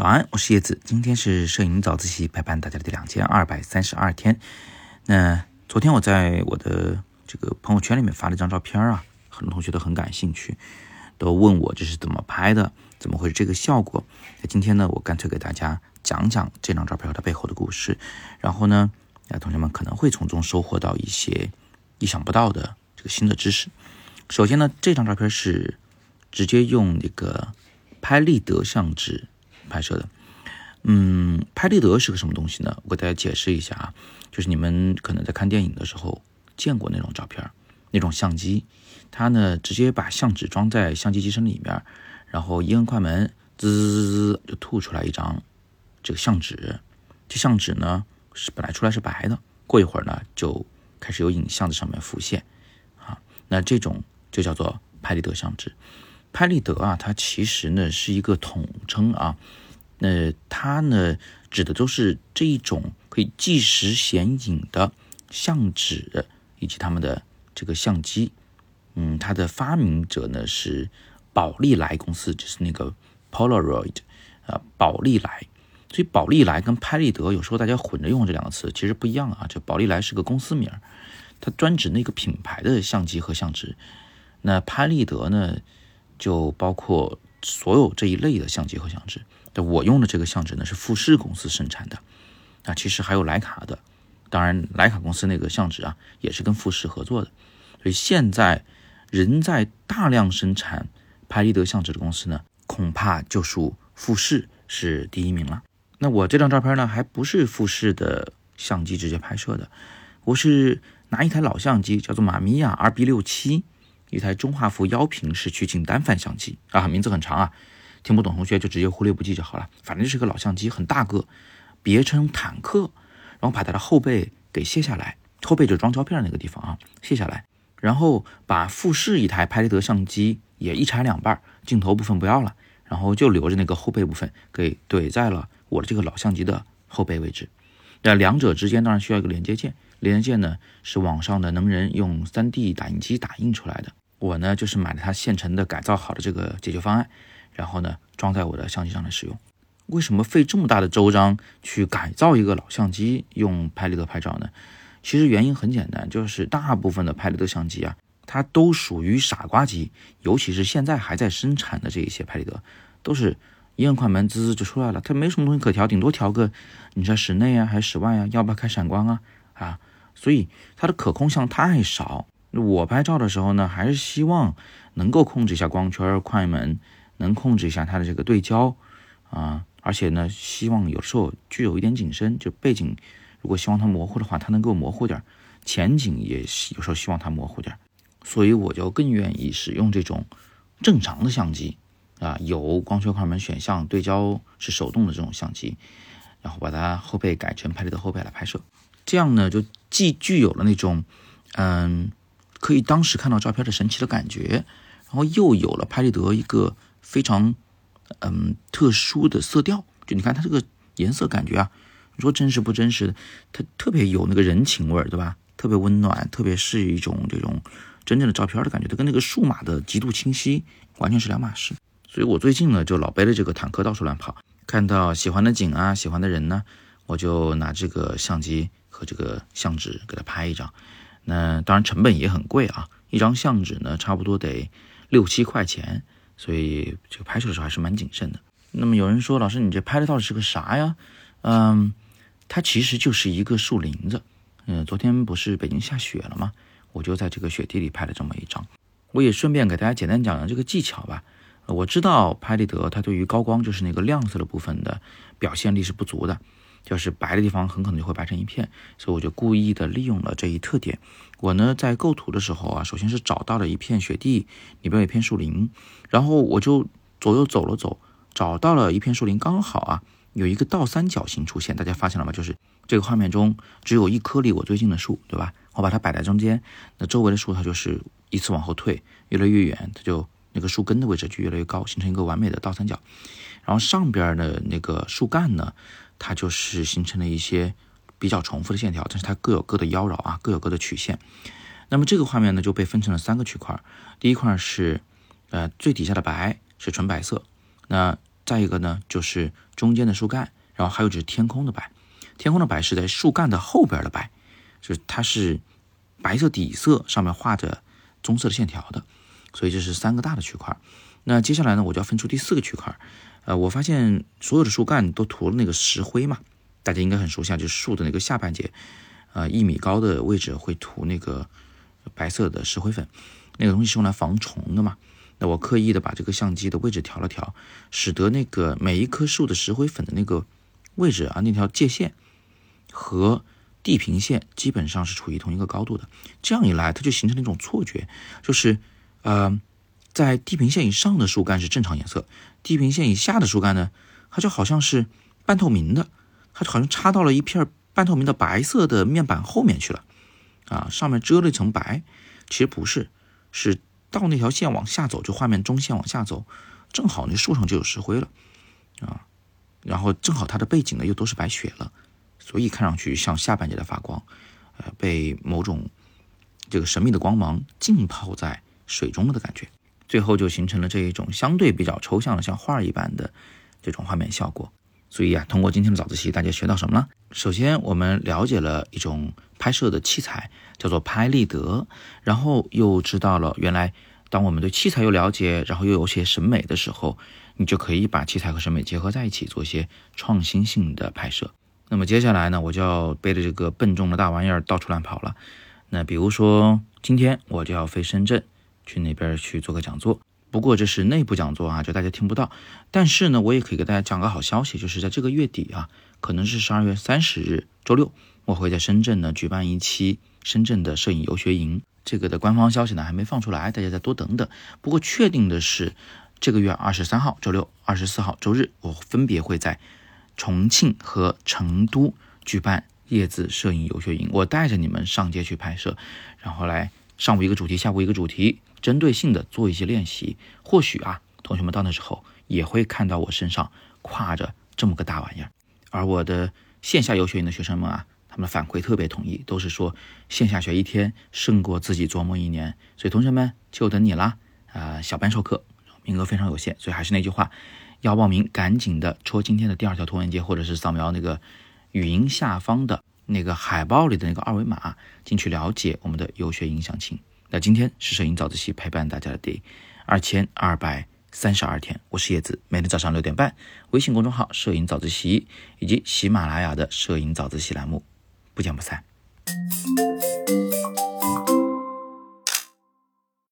早安，我是叶子。今天是摄影早自习陪伴大家的第两千二百三十二天。那昨天我在我的这个朋友圈里面发了一张照片啊，很多同学都很感兴趣，都问我这是怎么拍的，怎么会是这个效果？那今天呢，我干脆给大家讲讲这张照片它背后的故事，然后呢，啊，同学们可能会从中收获到一些意想不到的这个新的知识。首先呢，这张照片是直接用那个拍立得相纸。拍摄的，嗯，拍立得是个什么东西呢？我给大家解释一下啊，就是你们可能在看电影的时候见过那种照片，那种相机，它呢直接把相纸装在相机机身里面，然后一摁快门，滋滋滋就吐出来一张这个相纸。这相纸呢是本来出来是白的，过一会儿呢就开始有影像在上面浮现啊，那这种就叫做拍立得相纸。拍立得啊，它其实呢是一个统称啊，那它呢指的都是这一种可以即时显影的相纸以及他们的这个相机。嗯，它的发明者呢是宝利来公司，就是那个 Polaroid 啊，宝利来。所以宝利来跟拍立得有时候大家混着用这两个词，其实不一样啊。这宝利来是个公司名，它专指那个品牌的相机和相纸。那拍立得呢？就包括所有这一类的相机和相纸。那我用的这个相纸呢是富士公司生产的，啊，其实还有徕卡的，当然徕卡公司那个相纸啊也是跟富士合作的。所以现在仍在大量生产拍立得相纸的公司呢，恐怕就属富士是第一名了。那我这张照片呢还不是富士的相机直接拍摄的，我是拿一台老相机，叫做马米亚 RB 六七。一台中画幅腰屏式取景单反相机啊，名字很长啊，听不懂同学就直接忽略不计就好了。反正就是个老相机，很大个，别称坦克。然后把它的后背给卸下来，后背就装胶片那个地方啊，卸下来，然后把富士一台拍立得相机也一拆两半，镜头部分不要了，然后就留着那个后背部分给怼在了我的这个老相机的后背位置。那两者之间当然需要一个连接件，连接件呢是网上的能人用 3D 打印机打印出来的。我呢，就是买了它现成的改造好的这个解决方案，然后呢，装在我的相机上来使用。为什么费这么大的周章去改造一个老相机用拍立得拍照呢？其实原因很简单，就是大部分的拍立得相机啊，它都属于傻瓜机，尤其是现在还在生产的这一些拍立得，都是一摁快门滋滋就出来了，它没什么东西可调，顶多调个你在室内啊还是室外啊，要不要开闪光啊啊，所以它的可控项太少。我拍照的时候呢，还是希望能够控制一下光圈、快门，能控制一下它的这个对焦啊，而且呢，希望有时候具有一点景深，就背景如果希望它模糊的话，它能够模糊点；前景也有时候希望它模糊点，所以我就更愿意使用这种正常的相机啊，有光圈、快门选项、对焦是手动的这种相机，然后把它后背改成拍立得后背来拍摄，这样呢，就既具有了那种嗯。可以当时看到照片的神奇的感觉，然后又有了拍立得一个非常嗯特殊的色调，就你看它这个颜色感觉啊，你说真实不真实的，它特别有那个人情味儿，对吧？特别温暖，特别是一种这种真正的照片的感觉，它跟那个数码的极度清晰完全是两码事。所以我最近呢就老背着这个坦克到处乱跑，看到喜欢的景啊，喜欢的人呢，我就拿这个相机和这个相纸给他拍一张。那当然成本也很贵啊，一张相纸呢差不多得六七块钱，所以这个拍摄的时候还是蛮谨慎的。那么有人说，老师你这拍的到底是个啥呀？嗯，它其实就是一个树林子。嗯，昨天不是北京下雪了吗？我就在这个雪地里拍了这么一张。我也顺便给大家简单讲讲这个技巧吧。我知道拍立得它对于高光，就是那个亮色的部分的表现力是不足的。就是白的地方很可能就会白成一片，所以我就故意的利用了这一特点。我呢在构图的时候啊，首先是找到了一片雪地，里边有一片树林，然后我就左右走了走，找到了一片树林，刚好啊有一个倒三角形出现，大家发现了吗？就是这个画面中只有一棵离我最近的树，对吧？我把它摆在中间，那周围的树它就是依次往后退，越来越远，它就那个树根的位置就越来越高，形成一个完美的倒三角。然后上边的那个树干呢？它就是形成了一些比较重复的线条，但是它各有各的妖娆啊，各有各的曲线。那么这个画面呢就被分成了三个区块，第一块是呃最底下的白是纯白色，那再一个呢就是中间的树干，然后还有就是天空的白。天空的白是在树干的后边的白，就是它是白色底色，上面画着棕色的线条的。所以这是三个大的区块。那接下来呢，我就要分出第四个区块。呃，我发现所有的树干都涂了那个石灰嘛，大家应该很熟悉，就是树的那个下半截，呃，一米高的位置会涂那个白色的石灰粉，那个东西是用来防虫的嘛。那我刻意的把这个相机的位置调了调，使得那个每一棵树的石灰粉的那个位置啊，那条界线和地平线基本上是处于同一个高度的。这样一来，它就形成了一种错觉，就是呃。在地平线以上的树干是正常颜色，地平线以下的树干呢，它就好像是半透明的，它就好像插到了一片半透明的白色的面板后面去了，啊，上面遮了一层白，其实不是，是到那条线往下走，就画面中线往下走，正好那树上就有石灰了，啊，然后正好它的背景呢又都是白雪了，所以看上去像下半截的发光，呃，被某种这个神秘的光芒浸泡在水中了的感觉。最后就形成了这一种相对比较抽象的，像画一般的这种画面效果。所以啊，通过今天的早自习，大家学到什么了？首先，我们了解了一种拍摄的器材，叫做拍立得。然后又知道了，原来当我们对器材有了解，然后又有些审美的时候，你就可以把器材和审美结合在一起，做一些创新性的拍摄。那么接下来呢，我就要背着这个笨重的大玩意儿到处乱跑了。那比如说，今天我就要飞深圳。去那边去做个讲座，不过这是内部讲座啊，就大家听不到。但是呢，我也可以给大家讲个好消息，就是在这个月底啊，可能是十二月三十日周六，我会在深圳呢举办一期深圳的摄影游学营。这个的官方消息呢还没放出来，大家再多等等。不过确定的是，这个月二十三号周六、二十四号周日，我分别会在重庆和成都举办叶子摄影游学营，我带着你们上街去拍摄，然后来上午一个主题，下午一个主题。针对性的做一些练习，或许啊，同学们到那时候也会看到我身上挎着这么个大玩意儿。而我的线下游学营的学生们啊，他们的反馈特别统一，都是说线下学一天胜过自己琢磨一年。所以同学们就等你啦！啊，小班授课名额非常有限，所以还是那句话，要报名赶紧的戳今天的第二条图文接，或者是扫描那个语音下方的那个海报里的那个二维码进去了解我们的游学营详情。那今天是摄影早自习陪伴大家的第二千二百三十二天，我是叶子，每天早上六点半，微信公众号“摄影早自习”以及喜马拉雅的“摄影早自习”栏目，不见不散。